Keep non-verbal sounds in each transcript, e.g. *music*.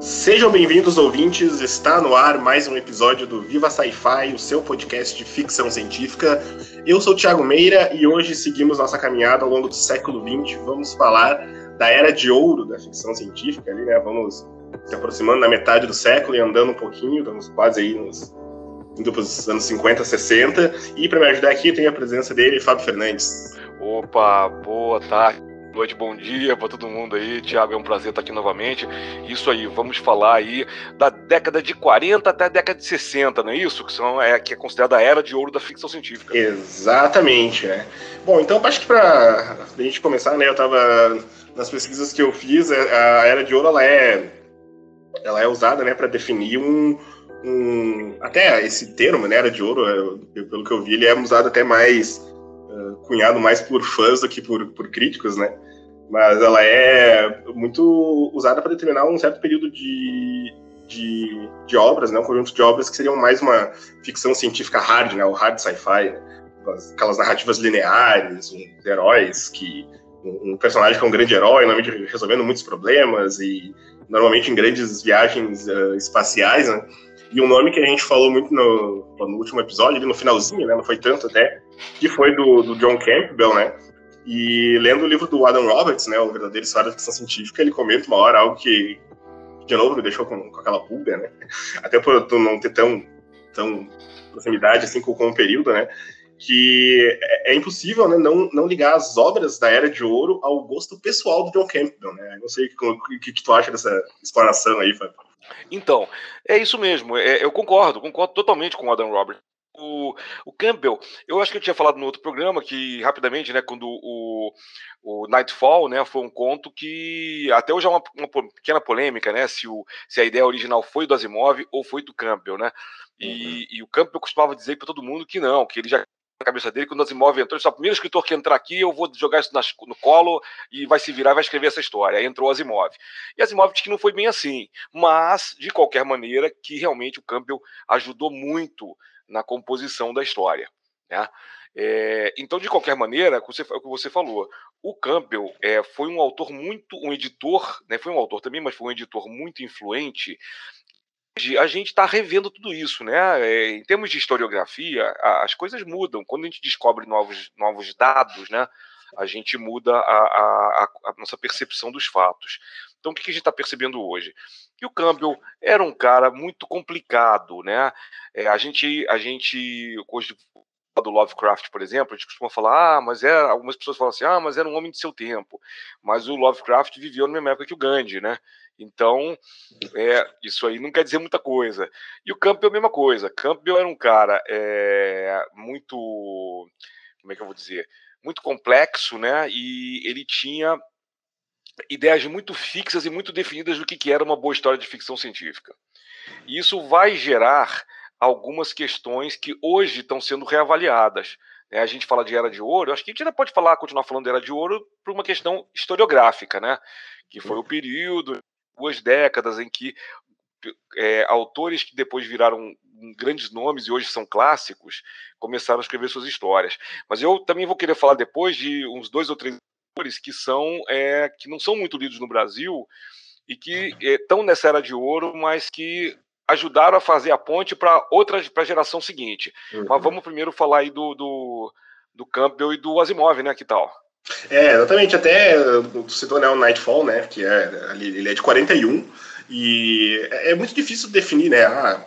Sejam bem-vindos, ouvintes. Está no ar mais um episódio do Viva Sci-Fi, o seu podcast de ficção científica. Eu sou o Thiago Meira e hoje seguimos nossa caminhada ao longo do século XX. Vamos falar da era de ouro da ficção científica, ali, né? Vamos se aproximando da metade do século e andando um pouquinho, estamos quase aí nos indo para os anos 50, 60. E para me ajudar aqui, tem a presença dele, Fábio Fernandes. Opa, boa tarde noite, bom dia para todo mundo aí. Tiago, é um prazer estar aqui novamente. Isso aí, vamos falar aí da década de 40 até a década de 60, não é isso? Que, são, é, que é considerada a era de ouro da ficção científica. Exatamente, né? Bom, então acho que para a gente começar, né, eu estava nas pesquisas que eu fiz, é, a era de ouro ela é, ela é usada né, para definir um, um. Até esse termo, né, era de ouro, é, pelo que eu vi, ele é usado até mais cunhado mais por fãs do que por, por críticos, né? Mas ela é muito usada para determinar um certo período de, de, de, obras, né? Um conjunto de obras que seriam mais uma ficção científica hard, né? O hard sci-fi, né? aquelas narrativas lineares, uns heróis que um personagem que é um grande herói, normalmente resolvendo muitos problemas e normalmente em grandes viagens uh, espaciais, né? E um nome que a gente falou muito no, no último episódio, no finalzinho, né? Não foi tanto até, que foi do, do John Campbell, né? E lendo o livro do Adam Roberts, né, o verdadeiro história da ficção científica, ele comenta uma hora algo que, de novo, me deixou com, com aquela pulga, né? *laughs* Até por não ter tão, tão proximidade assim com, com o período, né? Que é, é, impossível né, não, não ligar as obras da Era de Ouro ao gosto pessoal do John Campbell, né? Não sei o que, que, que tu acha dessa exploração aí, Fábio. Então, é isso mesmo. É, eu concordo, concordo totalmente com o Adam Roberts o, o, Campbell, eu acho que eu tinha falado no outro programa que, rapidamente, né, quando o, o Nightfall, né, foi um conto que até hoje é uma, uma pequena polêmica, né, se, o, se a ideia original foi do Asimov ou foi do Campbell, né, e, uhum. e o Campbell costumava dizer para todo mundo que não, que ele já na cabeça dele, quando o Asimov entrou, ele disse, o primeiro escritor que entrar aqui, eu vou jogar isso nas, no colo e vai se virar e vai escrever essa história. Aí entrou o Asimov. E Asimov disse que não foi bem assim, mas, de qualquer maneira, que realmente o Campbell ajudou muito na composição da história. Né? É, então, de qualquer maneira, o que você falou, o Campbell é, foi um autor muito, um editor, né, foi um autor também, mas foi um editor muito influente. A gente está revendo tudo isso, né? É, em termos de historiografia, as coisas mudam. Quando a gente descobre novos, novos dados, né? A gente muda a, a, a nossa percepção dos fatos. Então, o que a gente está percebendo hoje? Que o Campbell era um cara muito complicado, né? É, a gente, a gente hoje do Lovecraft, por exemplo, a gente costuma falar, ah, mas era, algumas pessoas falam assim, ah, mas era um homem de seu tempo. Mas o Lovecraft viveu na mesma época que o Gandhi, né? Então, é, isso aí não quer dizer muita coisa. E o Campbell, a mesma coisa. Campbell era um cara é, muito, como é que eu vou dizer, muito complexo, né? E ele tinha ideias muito fixas e muito definidas do que, que era uma boa história de ficção científica. E isso vai gerar algumas questões que hoje estão sendo reavaliadas. É, a gente fala de Era de Ouro, acho que a gente ainda pode falar, continuar falando de Era de Ouro por uma questão historiográfica, né? que foi o período, duas décadas em que é, autores que depois viraram grandes nomes e hoje são clássicos começaram a escrever suas histórias. Mas eu também vou querer falar depois de uns dois ou três autores que são é, que não são muito lidos no Brasil e que estão é, nessa era de ouro, mas que ajudaram a fazer a ponte para outra para a geração seguinte. Uhum. Mas vamos primeiro falar aí do, do, do Campbell e do Asimov, né? Que tal? É, exatamente. Até você citou né, o Nightfall, né? Que é, ele é de 41 e é, é muito difícil definir, né? Ah,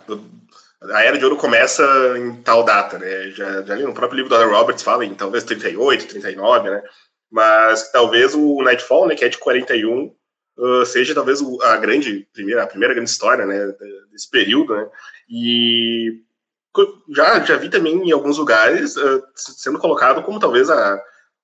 a Era de Ouro começa em tal data, né? Já, já ali no próprio livro do Roberts fala em talvez 38, 39, né? Mas talvez o Nightfall, né, que é de 41, uh, seja talvez a grande primeira, a primeira grande história, né, desse período, né, e já já vi também em alguns lugares uh, sendo colocado como talvez a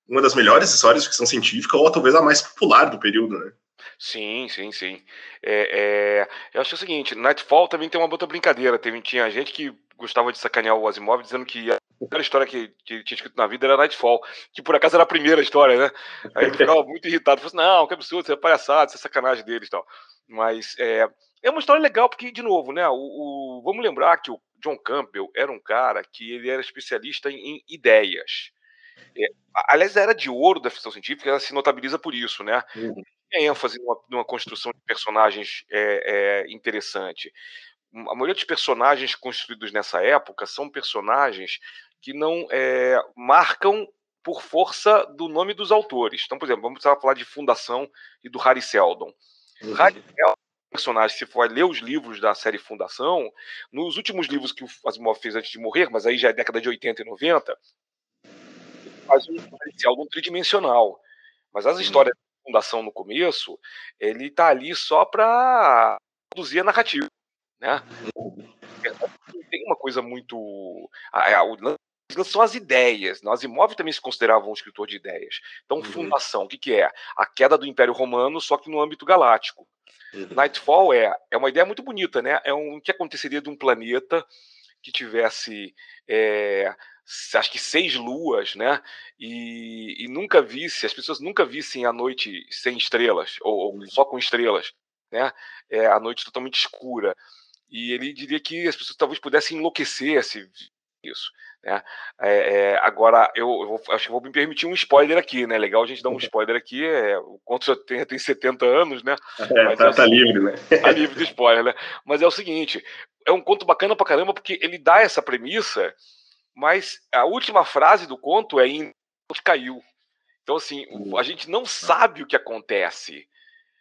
uma das melhores histórias de ficção científica ou talvez a mais popular do período, né? Sim, sim, sim. É, é, eu acho o seguinte, Nightfall também tem uma outra brincadeira. Teve, tinha gente que gostava de sacanear o Asimov dizendo que a primeira história que, que tinha escrito na vida era Nightfall, que por acaso era a primeira história, né? Aí ele ficava muito irritado, falou assim, não, que absurdo, isso é palhaçada, isso é sacanagem deles e tal. Mas é, é uma história legal porque, de novo, né, o, o, vamos lembrar que o John Campbell era um cara que ele era especialista em, em ideias. É, aliás, a era de ouro da ficção científica ela se notabiliza por isso, né? Uhum. ênfase numa, numa, construção de personagens é, é, interessante. A maioria dos personagens construídos nessa época são personagens que não é, marcam por força do nome dos autores. Então, por exemplo, vamos falar de Fundação e do Harry Seldon. Uhum. Harry Seldon personagem, se for ler os livros da série Fundação, nos últimos livros que o Asimov fez antes de morrer, mas aí já é década de 80 e 90, faz um Seldon tridimensional. Mas as uhum. histórias da Fundação no começo, ele está ali só para produzir a narrativa. Né? Tem uma coisa muito. O são as ideias. Nós imóveis também se consideravam um escritor de ideias. Então, uhum. fundação, o que, que é? A queda do Império Romano, só que no âmbito galáctico. Uhum. Nightfall é, é uma ideia muito bonita, né? É um o que aconteceria de um planeta que tivesse é, acho que seis luas, né? E, e, nunca visse, as pessoas nunca vissem a noite sem estrelas, ou, ou só com estrelas, né? É, a noite totalmente escura. E ele diria que as pessoas talvez pudessem enlouquecer se isso. Né? É, é, agora, eu, eu vou, acho que vou me permitir um spoiler aqui, né? Legal a gente dar um *laughs* spoiler aqui. É, o Conto já tem, tem 70 anos, né? É, tá, é tá livre, né? Tá livre de spoiler, né? Mas é o seguinte: é um conto bacana pra caramba, porque ele dá essa premissa, mas a última frase do conto é em caiu. Então, assim, a gente não sabe o que acontece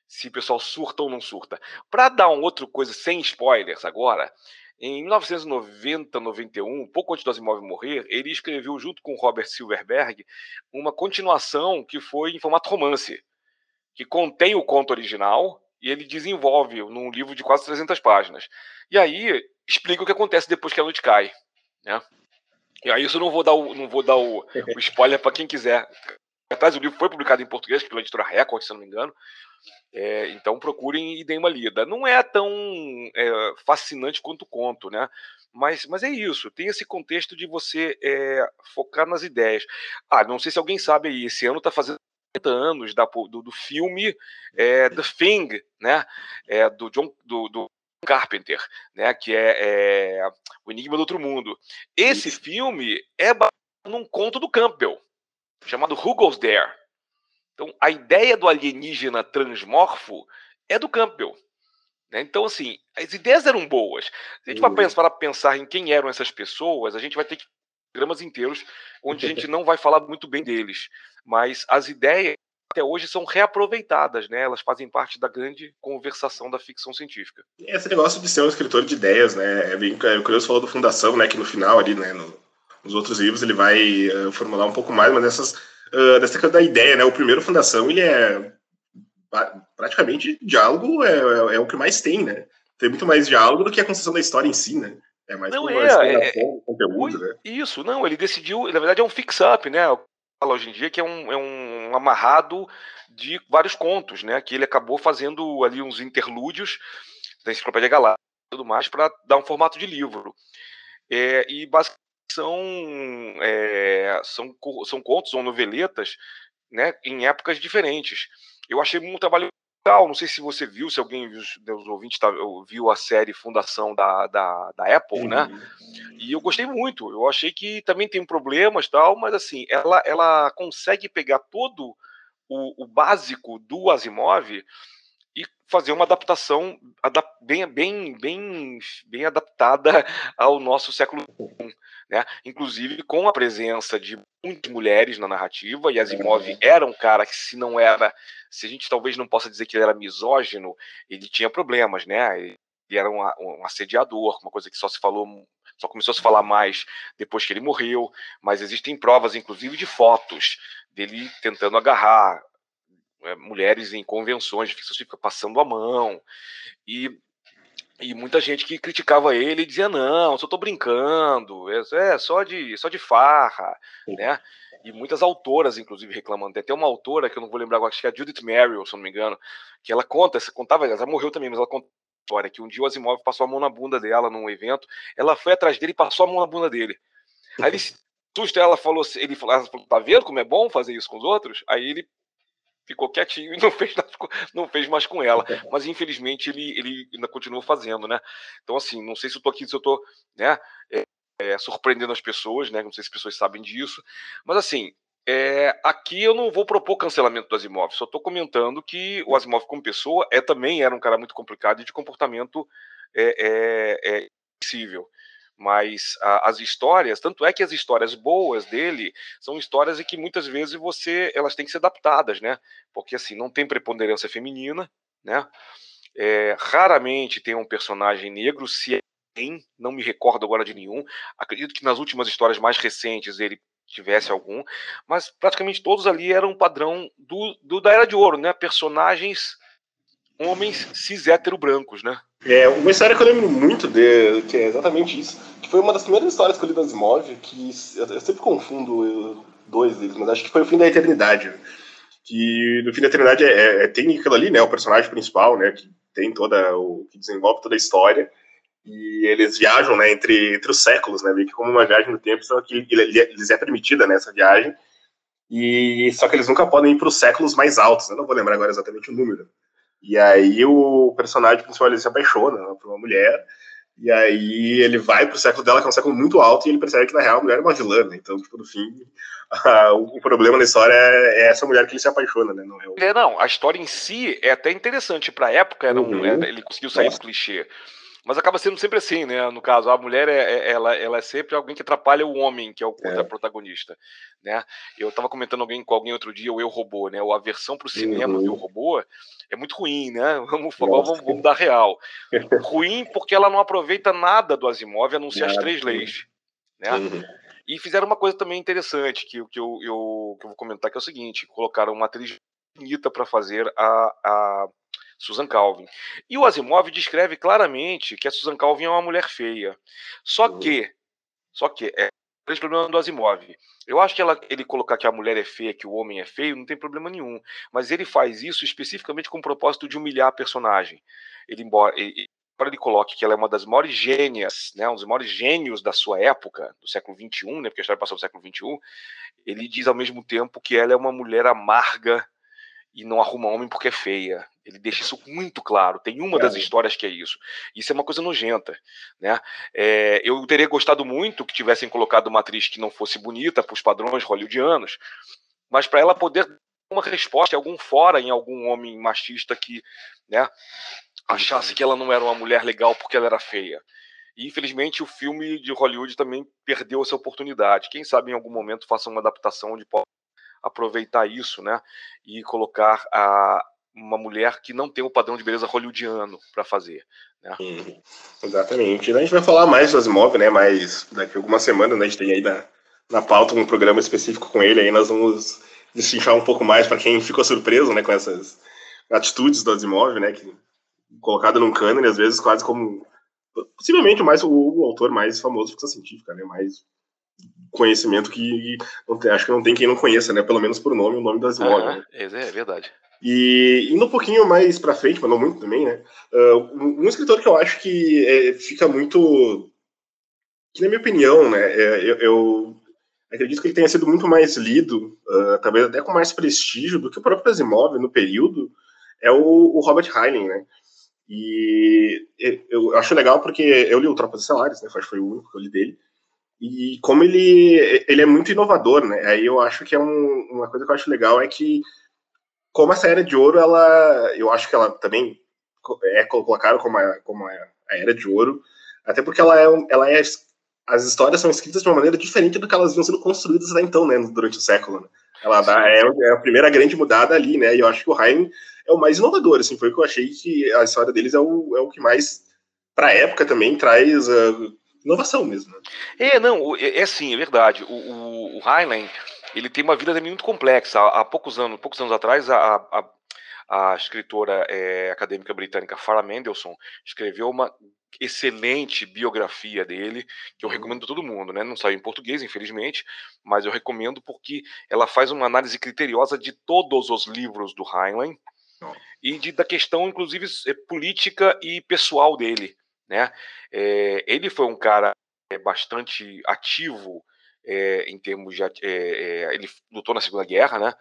se o pessoal surta ou não surta. Para dar um outro coisa sem spoilers agora, em 1990, 91, pouco antes do Asimov morrer, ele escreveu junto com Robert Silverberg uma continuação que foi em formato romance, que contém o conto original e ele desenvolve num livro de quase 300 páginas. E aí explica o que acontece depois que a noite cai, né? E aí isso eu não vou dar o, não vou dar o, o spoiler para quem quiser. Atrás o livro foi publicado em português pela editora Record, se não me engano. É, então procurem e deem uma lida. Não é tão é, fascinante quanto o conto, né? Mas, mas é isso, tem esse contexto de você é, focar nas ideias. Ah, não sei se alguém sabe aí, esse ano está fazendo 50 anos da, do, do filme é, The Thing, né? É, do John do, do Carpenter, né? Que é, é, O Enigma do Outro Mundo. Esse isso. filme é baseado num conto do Campbell, chamado Who Goes There? Então, a ideia do alienígena transmorfo é do Campbell. Né? Então, assim, as ideias eram boas. Se a gente vai para pensar em quem eram essas pessoas, a gente vai ter que programas inteiros onde a gente *laughs* não vai falar muito bem deles. Mas as ideias até hoje são reaproveitadas, né? Elas fazem parte da grande conversação da ficção científica. Esse negócio de ser um escritor de ideias, né? É bem é, o curioso falou do Fundação, né? Que no final ali, né? No, nos outros livros ele vai uh, formular um pouco mais, mas essas uh, dessa coisa da ideia, né? O primeiro Fundação, ele é praticamente diálogo é, é, é, o que mais tem, né? Tem muito mais diálogo do que a construção da história em si, né? É mais não é, é, conteúdo, né? Isso, não, ele decidiu, na verdade é um fix-up, né? Fala hoje em dia que é um, é um amarrado de vários contos, né? Que ele acabou fazendo ali uns interlúdios da Enciclopédia Galáctica e tudo mais para dar um formato de livro. É, e basicamente são, é, são, são contos ou noveletas né, em épocas diferentes. Eu achei um trabalho legal, não sei se você viu, se alguém dos ouvintes tá, viu a série Fundação da, da, da Apple, né? uhum. né? E eu gostei muito. Eu achei que também tem problemas tal, mas assim, ela, ela consegue pegar todo o, o básico do Asimov e fazer uma adaptação bem, bem, bem, bem adaptada *laughs* ao nosso século I, né? Inclusive com a presença de muitas mulheres na narrativa, e Asimov uhum. era um cara que, se não era, se a gente talvez não possa dizer que ele era misógino, ele tinha problemas, né? Ele era um, um assediador, uma coisa que só se falou só começou a se falar mais depois que ele morreu, mas existem provas, inclusive, de fotos dele tentando agarrar mulheres em convenções de ficção científica passando a mão. E, e muita gente que criticava ele dizia: não, só estou brincando, é, é, só, de, só de farra. Né? E muitas autoras, inclusive, reclamando. Tem até uma autora que eu não vou lembrar agora, acho que é a Judith Merrill, se não me engano, que ela conta, contava, ela morreu também, mas ela conta história que um dia o Asimov passou a mão na bunda dela num evento, ela foi atrás dele e passou a mão na bunda dele. Aí ele *laughs* susto, ela falou, ele falou, ela falou, tá vendo como é bom fazer isso com os outros? Aí ele ficou quietinho *laughs* e não fez, não fez mais com ela. Mas infelizmente ele, ele ainda continua fazendo, né? Então, assim, não sei se eu tô aqui, se eu tô, né, é, é, surpreendendo as pessoas, né? Não sei se as pessoas sabem disso. Mas assim, É, aqui eu não vou propor cancelamento do Asimov, só estou comentando que o Asimov como pessoa é também era um cara muito complicado e de comportamento é, é, é possível. Mas a, as histórias, tanto é que as histórias boas dele são histórias em que muitas vezes você, elas têm que ser adaptadas, né? Porque assim não tem preponderância feminina, né? É, raramente tem um personagem negro, se é tem, não me recordo agora de nenhum. Acredito que nas últimas histórias mais recentes ele tivesse algum, mas praticamente todos ali eram padrão do, do da Era de Ouro, né? Personagens homens cis hétero brancos, né? É, uma história que eu lembro muito de, que é exatamente isso, que foi uma das primeiras histórias que eu li das Asimov, que eu sempre confundo dois deles, mas acho que foi o fim da eternidade. Que no fim da eternidade é, é, é tem aquilo ali, né, o personagem principal, né, que tem toda o que desenvolve toda a história, e eles viajam, né, entre, entre os séculos, né, meio que como uma viagem no tempo, só que eles é permitida né, viagem, e só que eles nunca podem ir para os séculos mais altos, eu não vou lembrar agora exatamente o número. E aí o personagem principal ele se apaixona né, por uma mulher, e aí ele vai pro século dela, que é um século muito alto, e ele percebe que na real a mulher é uma vilã, né? Então, tipo, no fim, a, o, problema da história é, é, essa mulher que ele se apaixona, né? Não, é, o... é não, a história em si é até interessante pra época, era um, uhum. ele conseguiu sair Nossa. do clichê. Mas acaba sendo sempre assim, né? No caso, a mulher é, é, ela, ela é sempre alguém que atrapalha o homem, que é o é. protagonista, né? Eu estava comentando alguém com alguém outro dia, o Eu Robô, né? A versão para o cinema uhum. do Eu Robô é muito ruim, né? *laughs* Vamos, vamos, vamos dar real. ruim porque ela não aproveita nada do Asimov, a não ser as três leis, né? Uhum. E fizeram uma coisa também interessante que, que, eu, eu, que eu vou comentar, que é o seguinte: colocaram uma atriz bonita para fazer a, a Susan Calvin. E o Asimov descreve claramente que a Susan Calvin é uma mulher feia. Só uhum. que, só que, é o problema do Asimov. Eu acho que ela, ele colocar que a mulher é feia, que o homem é feio, não tem problema nenhum. Mas ele faz isso especificamente com o propósito de humilhar a personagem. Ele, embora, ele, embora ele coloque que ela é uma das maiores gênias, né, um dos maiores gênios da sua época, do século XXI, né, porque a história passou do século XXI, ele diz ao mesmo tempo que ela é uma mulher amarga e não arruma homem porque é feia. Ele deixa isso muito claro. Tem uma das histórias que é isso. Isso é uma coisa nojenta, né? É, eu teria gostado muito que tivessem colocado uma atriz que não fosse bonita para os padrões hollywoodianos, mas para ela poder dar uma resposta algum fora em algum homem machista que, né, achasse que ela não era uma mulher legal porque ela era feia. E infelizmente o filme de Hollywood também perdeu essa oportunidade. Quem sabe em algum momento faça uma adaptação possa aproveitar isso, né? E colocar a, uma mulher que não tem o padrão de beleza hollywoodiano para fazer. Né? Hum, exatamente. A gente vai falar mais do Asimov, né? Mas daqui a algumas semanas né, a gente tem aí na, na pauta um programa específico com ele. Aí nós vamos destrinchar um pouco mais para quem ficou surpreso, né? Com essas atitudes do Asimov, né? Que, colocado num cânone, às vezes quase como possivelmente mais o, o autor mais famoso de ficção científica, né? Mais conhecimento que tem, acho que não tem quem não conheça, né? Pelo menos por nome, o nome das Asimov. né? É verdade. E indo um pouquinho mais para frente, mas não muito também, né? Uh, um escritor que eu acho que é, fica muito. que, na minha opinião, né? É, eu, eu, acredito que ele tenha sido muito mais lido, uh, talvez até com mais prestígio do que o próprio Asimov no período, é o, o Robert Heinlein, né? E eu acho legal porque eu li o Tropas Estelares, né? Acho que foi o único que eu li dele. E como ele, ele é muito inovador, né? Aí eu acho que é um, uma coisa que eu acho legal é que, como essa era de ouro, ela, eu acho que ela também é colocada como a, como a era de ouro, até porque ela é, ela é, as histórias são escritas de uma maneira diferente do que elas vinham sendo construídas até então, né? Durante o século. Né? Ela dá, é, é, a primeira grande mudada ali, né? E eu acho que o Haim é o mais inovador, assim, foi o que eu achei que a história deles é o, é o que mais, para a época também, traz. Uh, inovação mesmo. Né? É, não, é, é sim, é verdade. O, o, o Highland, ele tem uma vida também muito complexa. Há, há poucos anos, poucos anos atrás, a, a, a escritora é, acadêmica britânica Farah Mendelssohn escreveu uma excelente biografia dele, que eu uhum. recomendo a todo mundo, né? Não saiu em português, infelizmente, mas eu recomendo porque ela faz uma análise criteriosa de todos os livros do Heinlein e de, da questão, inclusive, é, política e pessoal dele né? É, ele foi um cara eh, bastante ativo é, em termos de. É, ele lutou na Segunda Guerra, né?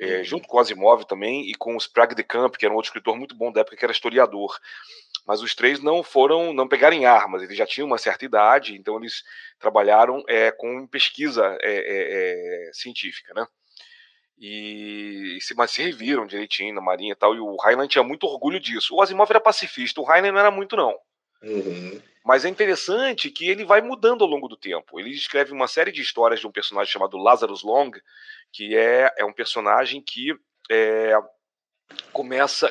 Uhum. junto com Asimov também e com o Sprague de Camp, que era um outro escritor muito bom da época, que era historiador. Mas os três não foram, não pegaram em armas, eles já tinham uma certa idade, então eles trabalharam com pesquisa científica, né? E se, mas se reviram direitinho na Marinha e tal, e o Heinlein tinha muito orgulho disso. O Asimov era pacifista, o Heinlein não era muito, não. Uhum. Mas é interessante que ele vai mudando ao longo do tempo. Ele escreve uma série de histórias de um personagem chamado Lazarus Long, que é, é um personagem que é, começa.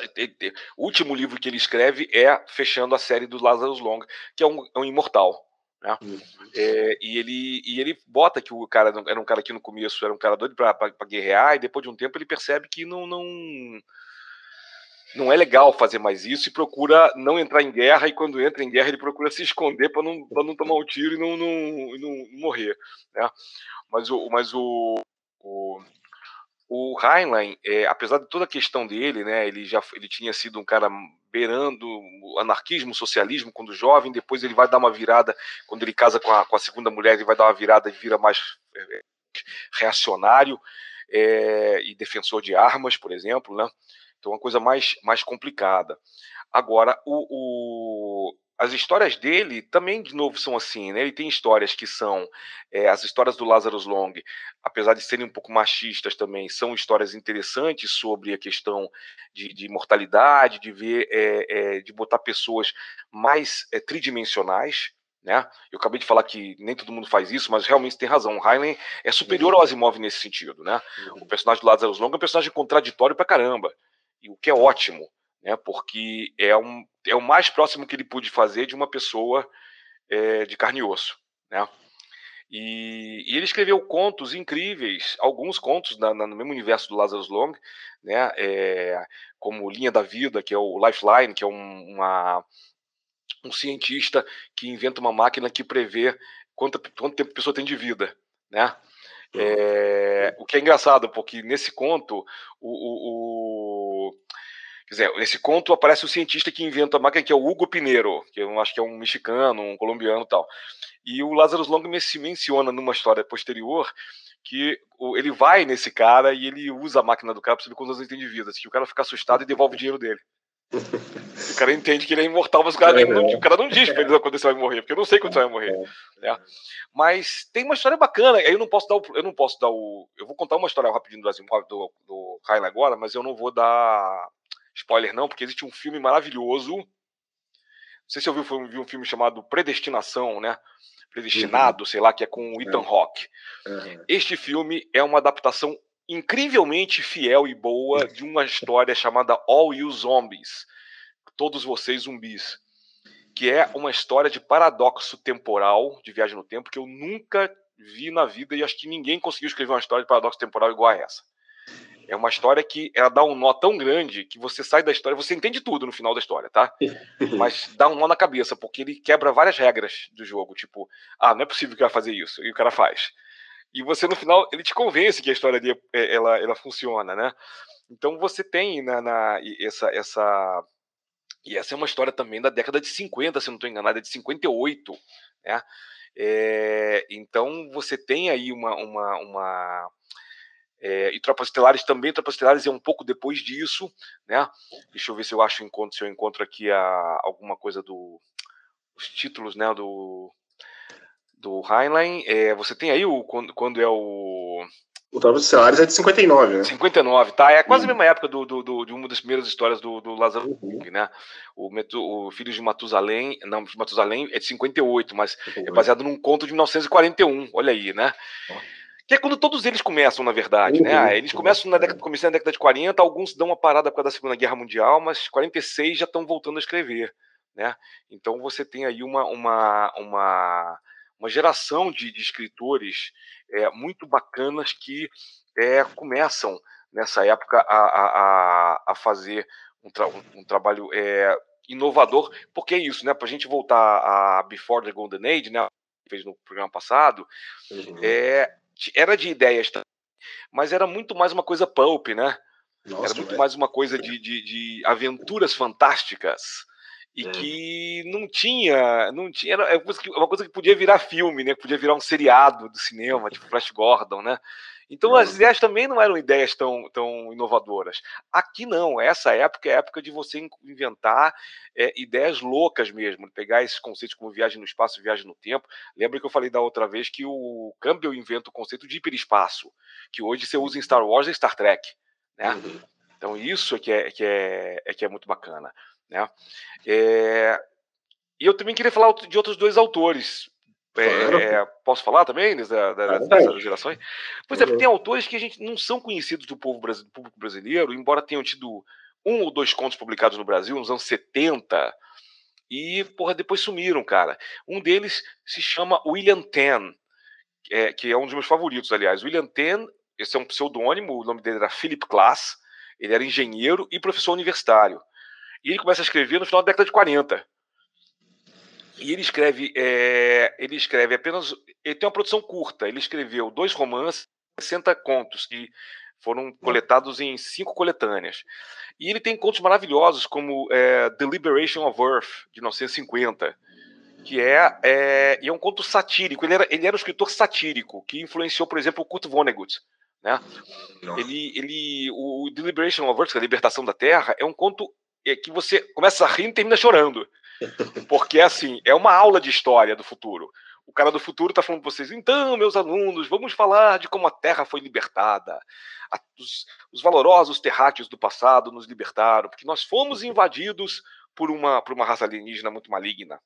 O último livro que ele escreve é fechando a série do Lazarus Long, que é um, é um imortal. Né? Uhum. É, e, ele, e ele bota que o cara era um cara que no começo era um cara doido para guerrear, e depois de um tempo ele percebe que não, não, não é legal fazer mais isso e procura não entrar em guerra, e quando entra em guerra ele procura se esconder para não, não tomar um tiro e não, não, não morrer. Né? Mas, o, mas o, o o Heinlein, é, apesar de toda a questão dele, né, ele já ele tinha sido um cara beirando o anarquismo, socialismo quando jovem, depois ele vai dar uma virada, quando ele casa com a, com a segunda mulher, ele vai dar uma virada e vira mais é, reacionário é, e defensor de armas, por exemplo, né? Então, uma coisa mais, mais complicada. Agora, o, o, as histórias dele também, de novo, são assim, né? Ele tem histórias que são é, as histórias do Lazarus Long, apesar de serem um pouco machistas também, são histórias interessantes sobre a questão de, de mortalidade, de ver, é, é, de botar pessoas mais tridimensionais. Né? Eu acabei de falar que nem todo mundo faz isso, mas realmente tem razão. O Heinlein é superior ao Asimov nesse sentido. Né? O personagem do Lazarus Long é um personagem contraditório pra caramba, e o que é ótimo né, porque é, um, é o mais próximo que ele pôde fazer de uma pessoa é, de carne e osso. Né? E, e, ele escreveu contos incríveis, alguns contos na, na, no mesmo universo do Lazarus Long, né, é, como Linha da Vida, que é o Lifeline, que é um, uma, um cientista que inventa uma máquina que prevê quanto, quanto tempo a pessoa tem de vida. Né? É, o que é engraçado, porque nesse conto o, o, o Quer dizer, nesse conto aparece o cientista que inventa a máquina, que é o Hugo Pinheiro, que eu acho que é um mexicano, um colombiano e tal. E o Lazarus Long se menciona numa história posterior que ele vai nesse cara e ele usa a máquina do cara para saber quantos anos ele tem de vida. Que o cara fica assustado e devolve o dinheiro dele. o cara entende que ele é imortal, mas o cara, não, o cara não diz pra ele quando você vai morrer, porque eu não sei quando você vai morrer. Né? Mas tem uma história bacana, aí eu não posso dar o. Eu não posso dar o. Eu vou contar uma história rapidinho do Asimov, do, do agora, mas eu não vou dar Spoiler não, porque existe um filme maravilhoso. Não sei se você ouviu, viu um filme chamado Predestinação, né? Predestinado, uhum. sei lá, que é com o Ethan é. Hawke. Uhum. Este filme é uma adaptação incrivelmente fiel e boa *laughs* de uma história chamada All You Zombies. Todos vocês zumbis. Que é uma história de paradoxo temporal, de viagem no tempo, que eu nunca vi na vida e acho que ninguém conseguiu escrever uma história de paradoxo temporal igual a essa. É uma história que ela dá um nó tão grande que você sai da história, você entende tudo no final da história, tá? *laughs* Mas dá um nó na cabeça, porque ele quebra várias regras do jogo, tipo, ah, não é possível que vai fazer isso, e o cara faz. E você no final, ele te convence que a história dele, é, ela, ela funciona, né? Então você tem na, na essa, essa e essa é uma história também da década de 50, se não estou enganado, é de 58, né? É, então você tem aí uma, uma, uma é, e Tropas Estelares também, Tropas Estelares é um pouco depois disso, né? Deixa eu ver se eu acho encontro, se eu encontro aqui a, alguma coisa do os títulos, né, do do Heinlein. É, você tem aí o quando, quando é o o Tropas Estelares é de 59, né? 59, tá? É quase a mesma época do, do, do, de uma das primeiras histórias do, do Lázaro uhum. né? O, o Filhos de Matusalém, não, de Matusalém é de 58, mas é baseado num conto de 1941, olha aí, né? Que é quando todos eles começam, na verdade, né? uhum. né? Eles começam na década, começando na década de 40, alguns dão uma parada por causa da Segunda Guerra Mundial, mas 46 já estão voltando a escrever, né? Então você tem aí uma, uma, uma, uma geração de, de escritores é, muito bacanas que é, começam nessa época a, a, a fazer um, tra um trabalho é, inovador, porque é isso, né? Para a gente voltar a Before the Golden Age, né? Fez no programa passado, uhum. é, era de ideias mas era muito mais uma coisa pulp, né? Nossa, era muito mais uma coisa de, de, de aventuras fantásticas e é. que não tinha, não tinha, era uma coisa, que, uma coisa que podia virar filme, né? Podia virar um seriado do cinema, tipo Flash Gordon, né? Então as ideias também não eram ideias tão, tão inovadoras. Aqui não, essa época é a época de você inventar é, ideias loucas mesmo, pegar esses conceitos como viagem no espaço e viagem no tempo. Lembra que eu falei da outra vez que o Campbell inventa o conceito de hiperespaço, que hoje você usa em Star Wars e Star Trek. Né? Uhum. Então isso é que é, que é, é que é muito bacana. Né? É, e eu também queria falar de outros dois autores. Claro. É, posso falar também dessa, dessas gerações? Pois é, tem autores que a gente não são conhecidos do povo do público brasileiro, embora tenham tido um ou dois contos publicados no Brasil nos anos 70 e porra, depois sumiram, cara. Um deles se chama William Ten, é, que é um dos meus favoritos, aliás. William Ten, esse é um pseudônimo, o nome dele era Philip Klass, ele era engenheiro e professor universitário. E ele começa a escrever no final da década de 40. E ele escreve, é, ele escreve apenas. Ele tem uma produção curta. Ele escreveu dois romances, 60 contos, que foram coletados em cinco coletâneas. E ele tem contos maravilhosos, como é, The Liberation of Earth, de 1950, que é, é, é um conto satírico. Ele era, ele era um escritor satírico, que influenciou, por exemplo, o Kurt Vonnegut. Né? Ele, ele, o The Liberation of Earth, a Libertação da Terra, é um conto é, que você começa a rir e termina chorando. Porque, assim, é uma aula de história do futuro. O cara do futuro está falando para vocês, então, meus alunos, vamos falar de como a Terra foi libertada. Os, os, valorosos terráqueos do passado nos libertaram, porque nós fomos invadidos por uma, por uma raça alienígena muito maligna.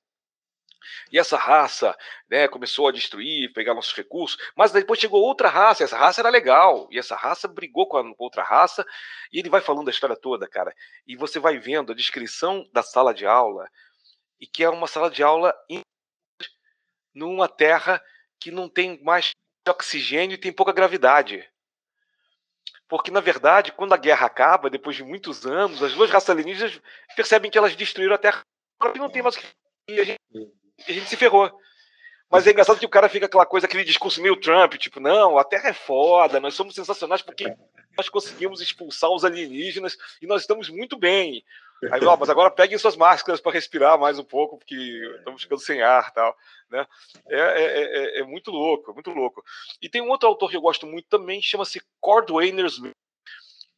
E essa raça né, começou a destruir, pegar nossos recursos, mas depois chegou outra raça, essa raça era legal, e essa raça brigou com a outra raça, e ele vai falando a história toda, cara. E você vai vendo a descrição da sala de aula, e que é uma sala de aula numa terra que não tem mais oxigênio e tem pouca gravidade. Porque, na verdade, quando a guerra acaba, depois de muitos anos, as duas raças alienígenas percebem que elas destruíram a Terra e não tem mais o que. E a gente, a gente se ferrou. Mas é engraçado que o cara fica aquela coisa, aquele discurso meio Trump, tipo, não, a Terra é foda, nós somos sensacionais porque *laughs* nós conseguimos expulsar os alienígenas e nós estamos muito bem. Aí, ó, mas agora peguem suas máscaras para respirar mais um pouco, porque estamos ficando sem ar tal. Né? É, é, é, é, muito louco, muito louco. E tem um outro autor que eu gosto muito também, chama-se Cordwainer Smith.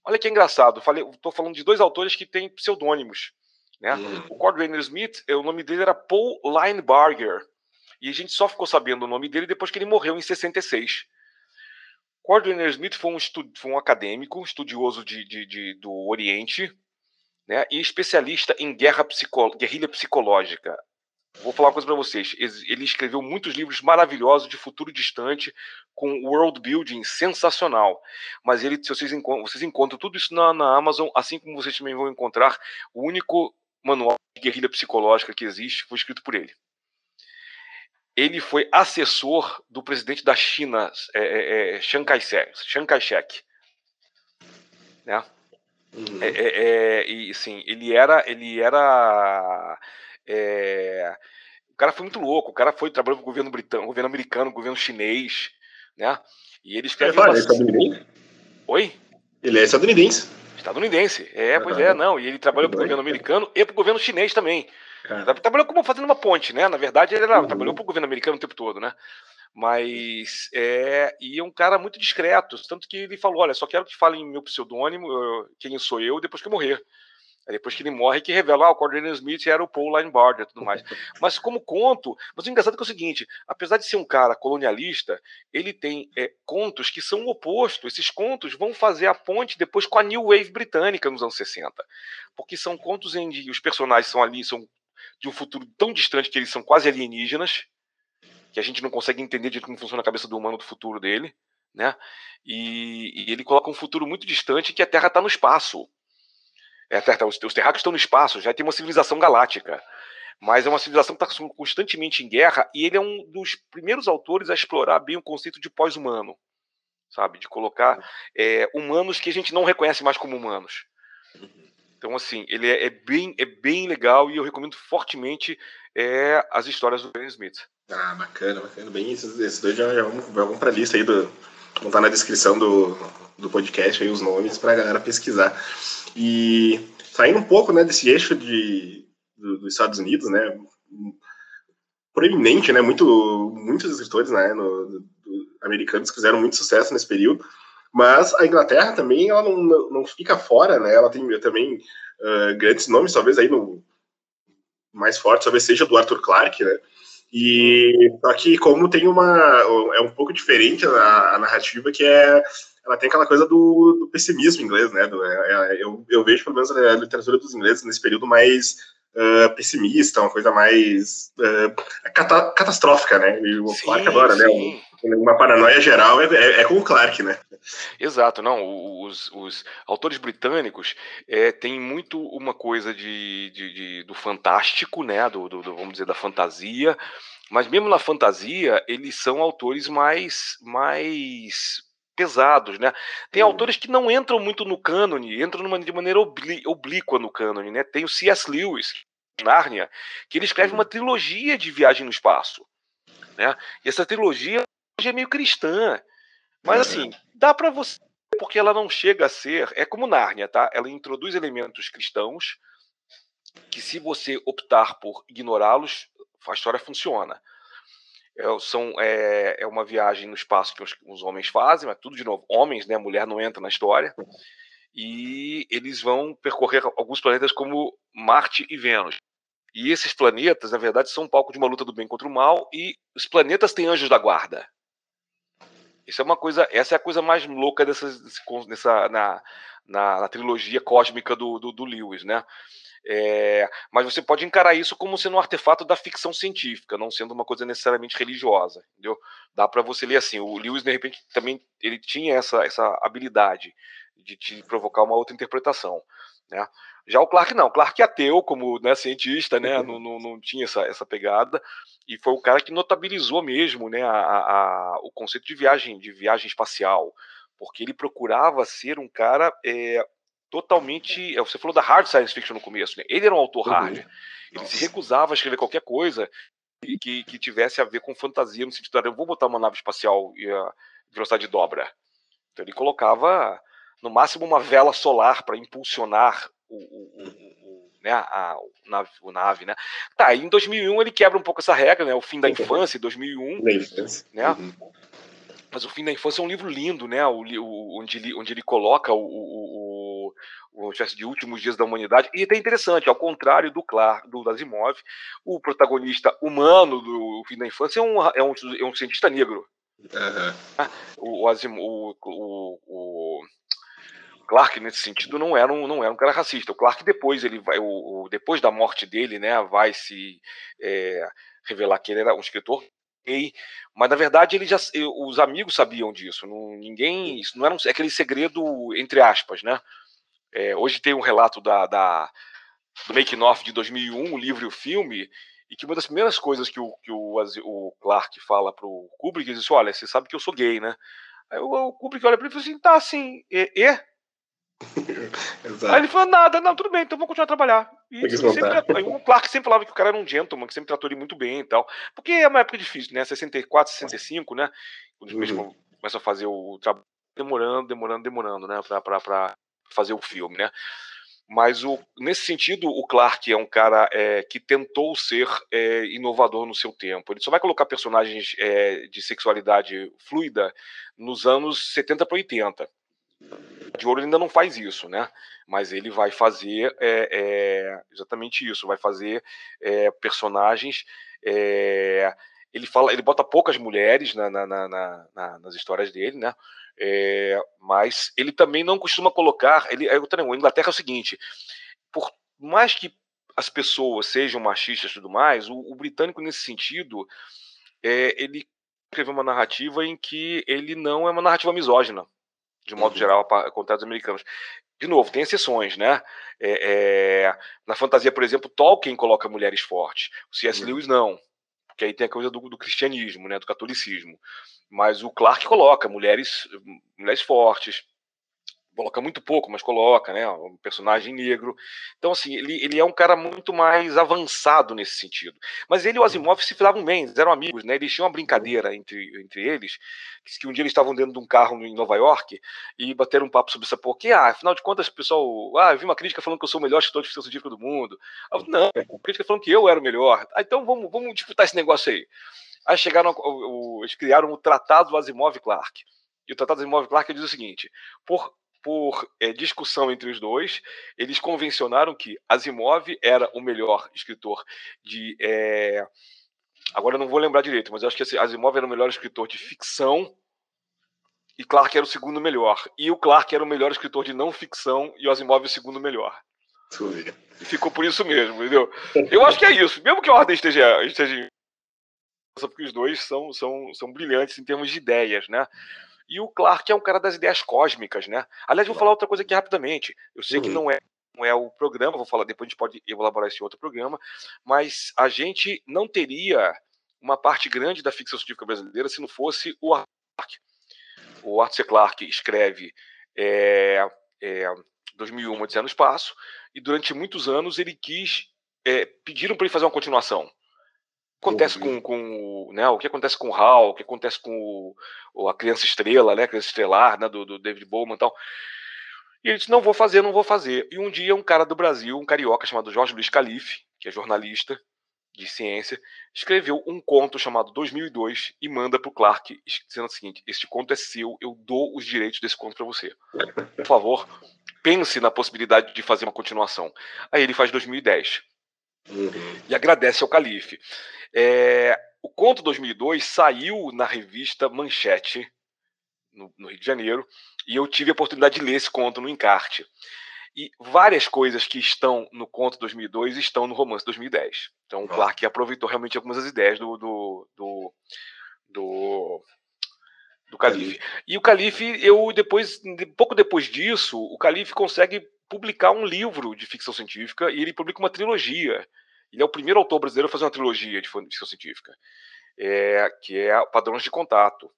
Olha que engraçado, estou falando de dois autores que têm pseudônimos. Né? Uhum. O Cordwainer Smith, o nome dele era Paul Linebarger. E a gente só ficou sabendo o nome dele depois que ele morreu em 66. Cordwainer Smith foi um, foi um acadêmico, estudioso de, de, de, do Oriente, né, e especialista em guerra guerrilha psicológica. Vou falar uma coisa para vocês. Ele escreveu muitos livros maravilhosos de futuro distante, com world building sensacional. Mas ele, se vocês, encontram, vocês encontram tudo isso na, na Amazon, assim como vocês também vão encontrar o único manual de guerrilha psicológica que existe, foi escrito por ele. Ele foi assessor do presidente da China, é, é, é Chiang Kai-shek. Né? Uhum. É, é, é, e assim, ele era. Ele era. É, o cara foi muito louco. O cara foi trabalhando com o governo britânico, governo americano, governo chinês, né? E ele escreveu. Ele é estadunidense? Oi? Ele é estadunidense. Estadunidense, é, pois é, não. E ele trabalhou para o governo americano e para o governo chinês também. Trabalhou como fazendo uma ponte, né? Na verdade, ele era, uhum. trabalhou para o governo americano o tempo todo, né? Mas é. E é um cara muito discreto. Tanto que ele falou: olha, só quero que falem meu pseudônimo, quem sou eu, depois que eu morrer. Aí depois que ele morre, que revela, ah, o Cordelia Smith era o Paul Linebarger e tudo mais. Mas como conto, mas o engraçado é, é o seguinte, apesar de ser um cara colonialista, ele tem é, contos que são o oposto. Esses contos vão fazer a ponte depois com a New Wave britânica nos anos 60. Porque são contos em que os personagens são ali, são de um futuro tão distante que eles são quase alienígenas, que a gente não consegue entender de como funciona a cabeça do humano do futuro dele, né? E, e ele coloca um futuro muito distante que a Terra está no espaço. É, terra, os, os terráqueos estão no espaço, já tem uma civilização galáctica. Mas é uma civilização que está constantemente em guerra e ele é um dos primeiros autores a explorar bem o conceito de pós-humano, sabe? De colocar é, humanos que a gente não reconhece mais como humanos. Então, assim, ele é, é, bem, é bem legal e eu recomendo fortemente é, as histórias do Ben Smith. Ah, bacana, bacana. Bem, esses, dois já, já vamos, vamos para a lista aí do. Vão estar na descrição do, do podcast aí os nomes para a galera pesquisar. E saindo um pouco né, desse eixo de, do, dos Estados Unidos, né? Proeminente, né? Muito, muitos escritores né, no, do, americanos que fizeram muito sucesso nesse período. Mas a Inglaterra também ela não, não fica fora, né? Ela tem também uh, grandes nomes, talvez aí no mais forte, talvez seja do Arthur Clarke, né? E só que como tem uma é um pouco diferente a, a narrativa que é ela tem aquela coisa do, do pessimismo inglês, né? Do, é, é, eu, eu vejo pelo menos a literatura dos ingleses nesse período mais uh, pessimista, uma coisa mais uh, cata catastrófica, né? E o sim, Clark adora, né? sim. né? Uma paranoia geral é, é, é, com o Clark, né? Exato, não. Os, os autores britânicos é, têm muito uma coisa de, de, de do fantástico, né? Do, do, do, vamos dizer, da fantasia. Mas mesmo na fantasia, eles são autores mais, mais pesados, né? Tem hum. autores que não entram muito no cânone, entram numa, de maneira oblíqua no cânone, né? Tem o C.S. Lewis, Nárnia, que ele escreve uma trilogia de viagem no espaço, né? E essa trilogia é meio cristã, mas assim, dá para você porque ela não chega a ser, é como Nárnia, tá? Ela introduz elementos cristãos que se você optar por ignorá-los, a história funciona. É, são, é, é uma viagem no espaço que os, os, homens fazem, mas tudo de novo, homens, né? Mulher não entra na história. E eles vão percorrer alguns planetas como Marte e Vênus. E esses planetas, na verdade, são um palco de uma luta do bem contra o mal, e os planetas têm anjos da guarda. Isso é uma coisa, essa é a coisa mais louca dessa, dessa na, na, na trilogia cósmica do, do, do Lewis, né? É, mas você pode encarar isso como sendo um artefato da ficção científica, não sendo uma coisa necessariamente religiosa, entendeu? Dá para você ler assim. O Lewis de repente também ele tinha essa essa habilidade de te provocar uma outra interpretação, né? Já o Clark não, Clark é ateu como né, cientista, né? Não, não, não tinha essa, essa pegada e foi o cara que notabilizou mesmo, né? A, a, o conceito de viagem de viagem espacial, porque ele procurava ser um cara é, totalmente. É, você falou da hard science fiction no começo, né? Ele era um autor uhum. hard. Ele Nossa. se recusava a escrever qualquer coisa que, que tivesse a ver com fantasia, no sentido de eu vou botar uma nave espacial e a velocidade de dobra. Então ele colocava no máximo uma vela solar para impulsionar o, o, né, a, o, nave, o nave, né? Tá, em 2001 ele quebra um pouco essa regra, né? O fim da infância, 2001, né? Uhum. Mas o fim da infância é um livro lindo, né? O, o, onde, ele, onde ele coloca o, o, o, de últimos dias da humanidade. E é interessante, ao contrário do Clark, do Asimov, o protagonista humano do fim da infância é um, é um, é um cientista negro. Uhum. O, o, o, o, o Clark nesse sentido não era um, não era um cara racista. O Clark depois ele vai, o, o depois da morte dele, né, vai se é, revelar que ele era um escritor gay, mas na verdade ele já, os amigos sabiam disso. Não, ninguém, isso não era um, é aquele segredo entre aspas, né? É, hoje tem um relato da, da do Making Off de 2001, o livro e o filme, e que uma das primeiras coisas que o, que o, o Clark fala pro Kubrick, ele diz: Olha, você sabe que eu sou gay, né? Aí o, Kubrick olha para ele e fala assim: Tá, assim, e? e? *laughs* Aí ele falou: Nada, não, tudo bem, então vamos continuar a trabalhar. E sempre, aí o Clark sempre falava que o cara era um gentleman, que sempre tratou ele muito bem e tal. Porque é uma época difícil, né? 64, 65, né? Quando uhum. começam a fazer o trabalho, demorando, demorando, demorando, né? Pra, pra, pra fazer o filme, né? Mas o, nesse sentido, o Clark é um cara é, que tentou ser é, inovador no seu tempo. Ele só vai colocar personagens é, de sexualidade fluida nos anos 70 para 80. De Ouro ainda não faz isso, né? Mas ele vai fazer é, é, exatamente isso, vai fazer é, personagens. ele fala, ele bota poucas mulheres na, na, na, nas histórias dele, né? É, mas ele também não costuma colocar. Ele, eu a Inglaterra é o seguinte: por mais que as pessoas sejam machistas e tudo mais, o, o britânico, nesse sentido, é, ele escreveu uma narrativa em que ele não é uma narrativa misógina, de modo uhum. geral, contra os americanos. De novo, tem exceções, né? É, é, na fantasia, por exemplo, Tolkien coloca mulheres fortes, o C.S. Uhum. Lewis não, porque aí tem a coisa do, do cristianismo, né, do catolicismo. Mas o Clark coloca mulheres, mulheres fortes, coloca muito pouco, mas coloca, né? Um personagem negro. Então, assim, ele, ele é um cara muito mais avançado nesse sentido. Mas ele e o Asimov se filavam bem, eram amigos, né? Eles tinham uma brincadeira entre, entre eles, que um dia eles estavam dentro de um carro em Nova York e bateram um papo sobre essa porra. Que, ah, afinal de contas, o pessoal. Ah, eu vi uma crítica falando que eu sou o melhor escritor de ficção científica do mundo. Eu, não, a crítica falando que eu era o melhor. Ah, então vamos, vamos disputar esse negócio aí. Aí chegaram, eles criaram o Tratado Asimov-Clark. E o Tratado Asimov-Clark diz o seguinte: por, por é, discussão entre os dois, eles convencionaram que Asimov era o melhor escritor de. É, agora eu não vou lembrar direito, mas eu acho que assim, Asimov era o melhor escritor de ficção e Clark era o segundo melhor. E o Clark era o melhor escritor de não ficção e o Asimov o segundo melhor. E ficou por isso mesmo, entendeu? Eu acho que é isso. Mesmo que a ordem esteja, esteja porque os dois são, são, são brilhantes em termos de ideias, né? E o Clark é um cara das ideias cósmicas, né? Aliás, vou falar outra coisa aqui rapidamente. Eu sei que uhum. não é não é o programa, vou falar depois a gente pode elaborar esse outro programa, mas a gente não teria uma parte grande da ficção científica brasileira se não fosse o Arthur Clarke. O Arthur C. Clarke escreve é, é, 2001, Odisseia no Espaço, e durante muitos anos ele quis, é, pediram para ele fazer uma continuação acontece com, com né, o que acontece com o Hal, o que acontece com o, a criança estrela, né, a criança estelar, né, do, do David Bowman e tal. E ele disse, não vou fazer, não vou fazer. E um dia um cara do Brasil, um carioca chamado Jorge Luiz Calife, que é jornalista de ciência, escreveu um conto chamado 2002 e manda para o Clark, dizendo o seguinte, este conto é seu, eu dou os direitos desse conto para você. Por favor, pense na possibilidade de fazer uma continuação. Aí ele faz 2010. Uhum. E agradece ao Calife. É, o Conto 2002 saiu na revista Manchete, no, no, Rio de Janeiro, e eu tive a oportunidade de ler esse conto no encarte. E várias coisas que estão no Conto 2002 estão no romance 2010. Então, o Clark aproveitou realmente algumas das ideias do, do, do, do do Calife. E o Calife, eu depois, pouco depois disso, o Calife consegue publicar um livro de ficção científica e ele publica uma trilogia ele é o primeiro autor brasileiro a fazer uma trilogia de ficção científica, é, que é Padrões de Contato.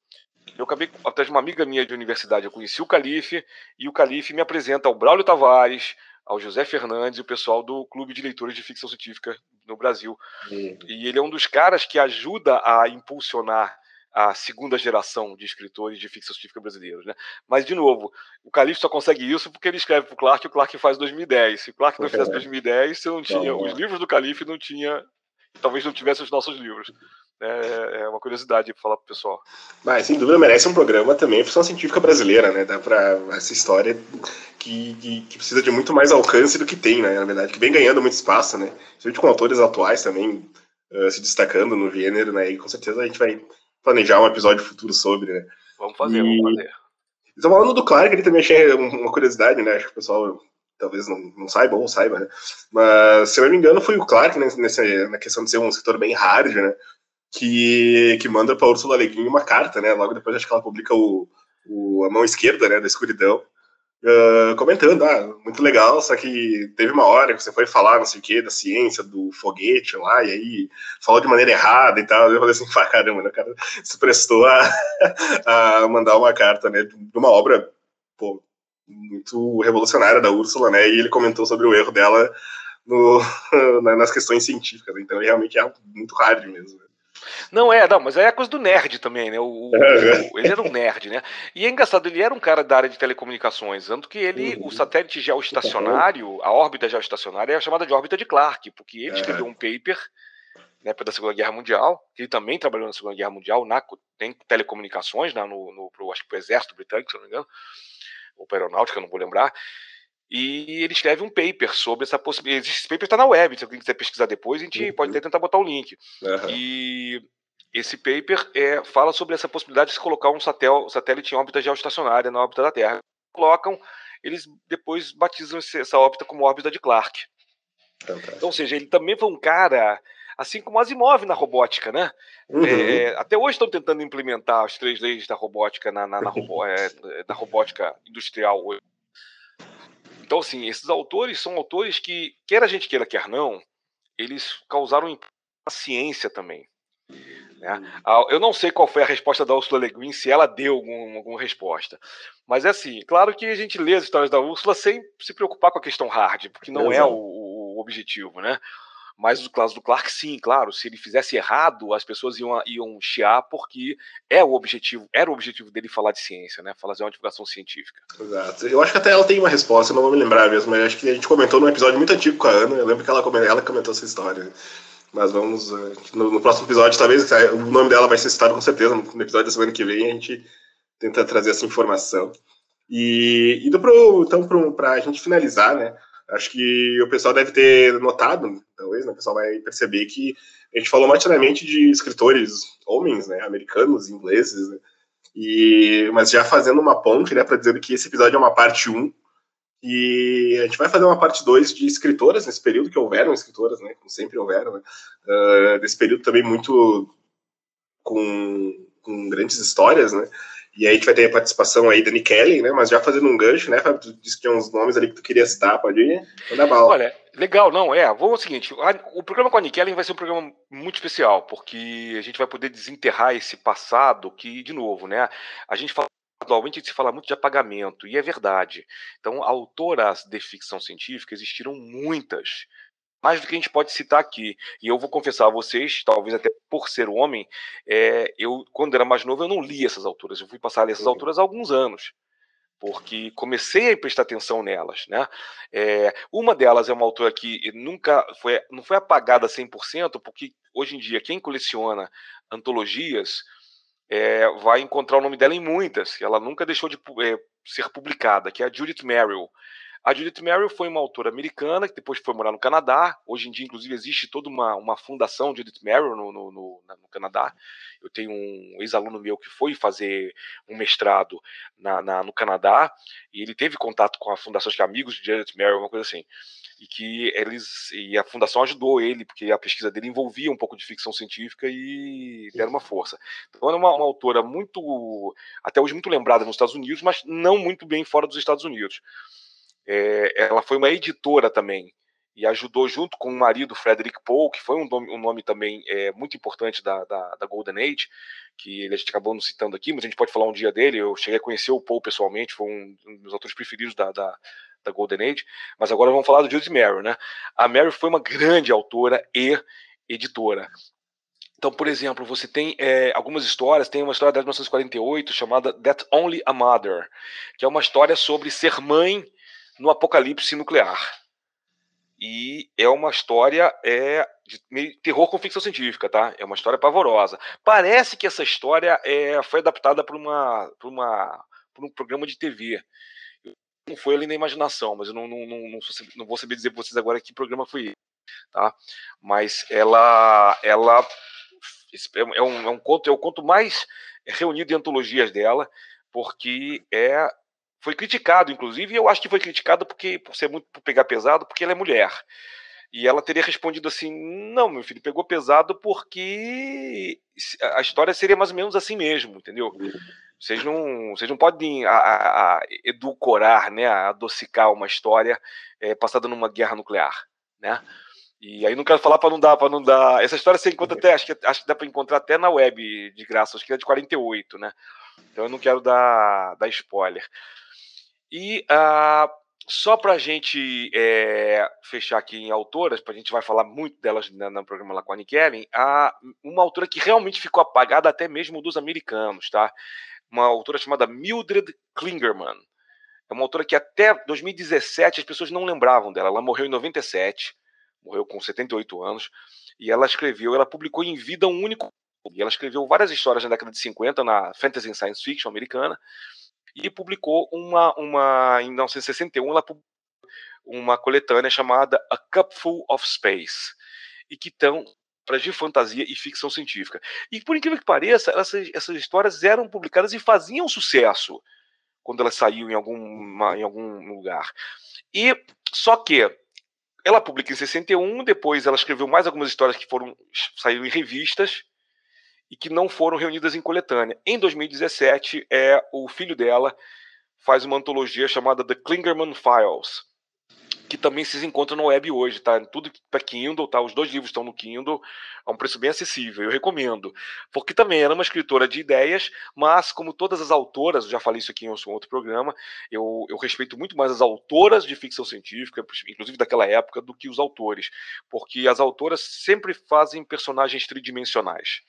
Eu acabei, atrás de uma amiga minha de universidade, eu conheci o Calife, e o Calife me apresenta ao Braulio Tavares, ao José Fernandes e o pessoal do Clube de Leitores de Ficção Científica no Brasil. Uhum. E ele é um dos caras que ajuda a impulsionar a segunda geração de escritores de ficção científica brasileiros, né? Mas de novo, o Calixto só consegue isso porque ele escreve para o Clark e o Clark faz 2010. Se o Clark não fizesse 2010, você não tinha não, os livros do Calife, não tinha, talvez não tivesse os nossos livros. É, é uma curiosidade para falar para o pessoal. Mas sem dúvida merece um programa também ficção científica brasileira, né? Dá para essa história que, que, que, precisa de muito mais alcance do que tem, né? Na verdade, que vem ganhando muito espaço, né? Principalmente com autores atuais também uh, se destacando no gênero, né? E com certeza a gente vai planejar um episódio futuro sobre, né? Vamos fazer, e... vamos fazer. Então, falando do Clark, ele também achei uma curiosidade, né? Acho que o pessoal talvez não, não saiba ou saiba, né? Mas, se eu não me engano, foi o Clark, né, nessa, na questão de ser um escritor bem hard, né? Que, que manda para Ursula Le Guin uma carta, né? Logo depois acho que ela publica o, o A Mão Esquerda, né? Da Escuridão uh, comentando, ah, muito legal, só que teve uma hora que você foi falar, não sei o que, da ciência, do foguete lá, e aí falou de maneira errada e tal. Eu falei assim, *laughs* caramba, né, o cara se prestou a, a mandar uma carta, né, de uma obra, pô, muito revolucionária da Úrsula, né, e ele comentou sobre o erro dela no, *laughs* nas questões científicas, então ele realmente é muito hard mesmo. Né. Não é, não, mas é a coisa do nerd também, né? O, o, o, *laughs* ele era um nerd, né? E é engraçado, ele era um cara da área de telecomunicações, tanto que ele, uhum. o satélite geoestacionário, a órbita geoestacionária é chamada de órbita de Clark, porque ele escreveu um paper na época da Segunda Guerra Mundial, ele também trabalhou na Segunda Guerra Mundial, na, tem telecomunicações, né, no, no pro, acho que pro Exército Britânico, se não me engano, ou para Aeronáutica, não vou lembrar, e ele escreve um paper sobre essa possibilidade. Esse paper está na web, se alguém quiser pesquisar depois, a gente uhum. pode até tentar botar o link. Uhum. E esse paper é, fala sobre essa possibilidade de se colocar um satélite em órbita geoestacionária na órbita da Terra. Colocam, eles depois batizam essa órbita como órbita de Clark. Então, ou seja, ele também foi um cara, assim como Asimov na robótica, né? Uhum. É, até hoje estão tentando implementar as três leis da robótica na, na, na, robó, é, na robótica industrial então, assim, esses autores são autores que, quer a gente queira, quer não, eles causaram ciência também. Né? Uhum. Eu não sei qual foi a resposta da Ursula Le Guin, se ela deu algum, alguma resposta. Mas é assim, claro que a gente lê as histórias da Ursula sem se preocupar com a questão hard, porque não é o, o objetivo, né? Mas no caso do Clark, sim, claro. Se ele fizesse errado, as pessoas iam, iam chiar, porque é o objetivo, era o objetivo dele falar de ciência, né? Fazer uma divulgação científica. Exato. Eu acho que até ela tem uma resposta, não vou me lembrar mesmo, mas acho que a gente comentou num episódio muito antigo com a Ana. Eu lembro que ela, ela comentou essa história. Mas vamos. Uh, no, no, próximo episódio, talvez o nome dela vai ser citado com certeza. No episódio da semana que vem, a gente tenta trazer essa informação. E indo pro, então para a gente finalizar, né? Acho que o pessoal deve ter notado, talvez, né, o pessoal vai perceber que a gente falou matinamente de escritores homens, né, americanos, ingleses, né, e, mas já fazendo uma ponte, né, para dizer que esse episódio é uma parte 1, e a gente vai fazer uma parte 2 de escritoras nesse período, que houveram escritoras, né, como sempre houveram, né, uh, desse período também muito com, com grandes histórias, né, e aí a gente vai ter a participação aí da Kelly, né? Mas já fazendo um gancho, né, Fábio? Tu disse que tinha uns nomes ali que tu queria citar, pode ir? Manda bala. Olha, legal, não, é. Vou o seguinte: o programa com a Kelly vai ser um programa muito especial, porque a gente vai poder desenterrar esse passado que, de novo, né? A gente fala atualmente se fala muito de apagamento, e é verdade. Então, autoras de ficção científica existiram muitas mais do que a gente pode citar aqui. E eu vou confessar a vocês, talvez até por ser homem, é, eu, quando era mais novo, eu não li essas autoras. Eu fui passar a ler essas uhum. autoras há alguns anos. Porque comecei a prestar atenção nelas. Né? É, uma delas é uma autora que nunca foi, não foi apagada 100%, porque hoje em dia, quem coleciona antologias é, vai encontrar o nome dela em muitas. Ela nunca deixou de é, ser publicada, que é a Judith Merrill. A Judith Merrill foi uma autora americana que depois foi morar no Canadá. Hoje em dia, inclusive, existe toda uma, uma fundação Judith Merrill no, no, no, no Canadá. Eu tenho um ex-aluno meu que foi fazer um mestrado na, na, no Canadá e ele teve contato com a fundação de amigos de Judith Merrill, uma coisa assim. E que eles e a fundação ajudou ele porque a pesquisa dele envolvia um pouco de ficção científica e deram uma força. Então, é uma, uma autora muito até hoje muito lembrada nos Estados Unidos, mas não muito bem fora dos Estados Unidos. É, ela foi uma editora também e ajudou junto com o marido Frederick Poe, que foi um nome, um nome também é, muito importante da, da, da, Golden Age, que a gente acabou não citando aqui, mas a gente pode falar um dia dele. Eu cheguei a conhecer o Poe pessoalmente, foi um, um dos autores preferidos da, da, da, Golden Age. Mas agora vamos falar do Judith Merrill, né? A Merrill foi uma grande autora e editora. Então, por exemplo, você tem é, algumas histórias, tem uma história de 1948 chamada That Only a Mother, que é uma história sobre ser mãe no apocalipse nuclear. E é uma história é, de terror com ficção científica, tá? É uma história pavorosa. Parece que essa história é, foi adaptada para uma, uma, um programa de TV. Não foi ali na imaginação, mas eu não, não, não, não, vou saber dizer para vocês agora que programa foi tá? Mas ela, ela é um, é um conto, é o conto mais reunido em antologias dela, porque é foi criticado, inclusive, e eu acho que foi criticado porque por ser muito por pegar pesado, porque ela é mulher. E ela teria respondido assim: não, meu filho, pegou pesado porque a história seria mais ou menos assim mesmo, entendeu? Vocês não, vocês não podem a, a, a edulcorar, né, a adocicar uma história é, passada numa guerra nuclear, né? E aí não quero falar para não dar, para não dar. Essa história você encontra até, acho que, acho que dá para encontrar até na web de graça, acho que é de 48, né? Então eu não quero dar, dar spoiler. E uh, só para a gente é, fechar aqui em autoras, para a gente vai falar muito delas no, programa lá com a Nick Ellen, a, uma autora que realmente ficou apagada até mesmo dos americanos, tá? Uma autora chamada Mildred Klingerman. É uma autora que até 2017 as pessoas não lembravam dela. Ela morreu em 97, morreu com 78 anos, e ela escreveu, ela publicou em vida um único. E ela escreveu várias histórias na década de 50 na Fantasy and Science Fiction americana e publicou uma, uma em 1961, ela publicou uma coletânea chamada A Cupful of Space, e que estão para de fantasia e ficção científica. E por incrível que pareça, essas, essas histórias eram publicadas e faziam sucesso quando elas saíam em, alguma, em algum lugar. E só que ela publica em 61, depois ela escreveu mais algumas histórias que foram saíram em revistas e que não foram reunidas em coletânea. Em 2017, é, o filho dela faz uma antologia chamada The Klingerman Files, que também se encontra no web hoje, tá? Tudo para Kindle, tá? Os dois livros estão no Kindle a um preço bem acessível, eu recomendo. Porque também era uma escritora de ideias, mas como todas as autoras, já falei isso aqui em outro programa, eu, eu respeito muito mais as autoras de ficção científica, inclusive daquela época, do que os autores, porque as autoras sempre fazem personagens tridimensionais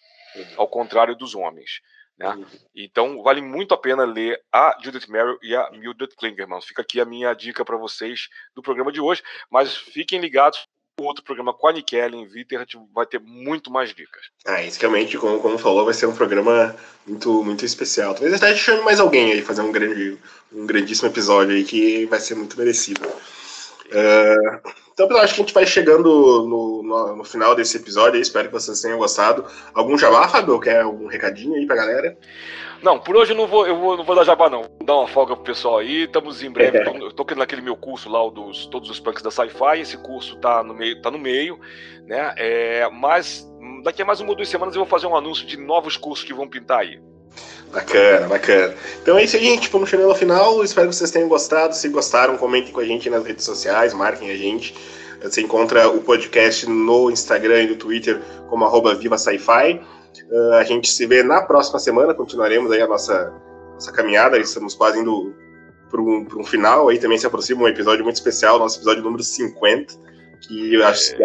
ao contrário dos homens. Né? Uhum. Então, vale muito a pena ler a Judith Merrill e a Mildred Klingerman. Fica aqui a minha dica para vocês do programa de hoje, mas fiquem ligados outro programa com a Nikelle em Viter, vai ter muito mais dicas. Ah, isso realmente, como, como falou, vai ser um programa muito, muito especial. Talvez até a gente chame mais alguém aí, fazer um, grande, um grandíssimo episódio aí que vai ser muito merecido. Uh, então, eu acho que a gente vai chegando no, no, no final desse episódio. Aí, espero que vocês tenham gostado. Algum jabá, Fábio? Quer algum recadinho aí pra galera? Não, por hoje eu não vou, eu vou, não vou dar jabá, não. Vou dar uma folga pro pessoal aí. Estamos em breve. É. tô, tô naquele meu curso lá, o dos todos os punks da Sci-Fi. Esse curso tá no meio, tá no meio, né? É, mas daqui a mais uma ou duas semanas eu vou fazer um anúncio de novos cursos que vão pintar aí. Bacana, bacana. Então é isso aí, gente. Vamos chegando ao final. Espero que vocês tenham gostado. Se gostaram, comentem com a gente nas redes sociais, marquem a gente. Você encontra o podcast no Instagram e no Twitter como arroba Viva Sci-Fi. Uh, a gente se vê na próxima semana, continuaremos aí a nossa, nossa caminhada, estamos quase indo para um, um, final, aí também se aproxima um episódio muito especial, nosso episódio número 50, que eu acho que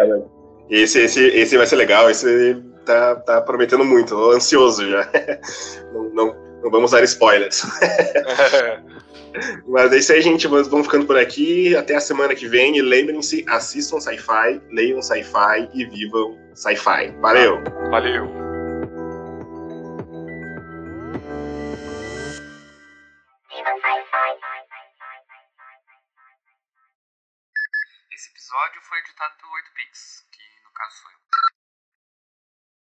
esse, esse, esse vai ser legal, esse tá, tá prometendo muito, tô ansioso já. *laughs* não, não, não vamos dar spoilers. *laughs* Mas é isso aí, gente. Vamos ficando por aqui. Até a semana que vem. E lembrem-se: assistam sci-fi, leiam sci-fi e vivam sci-fi. Valeu! Valeu! Esse episódio foi editado pelo 8pix, que no caso sou eu.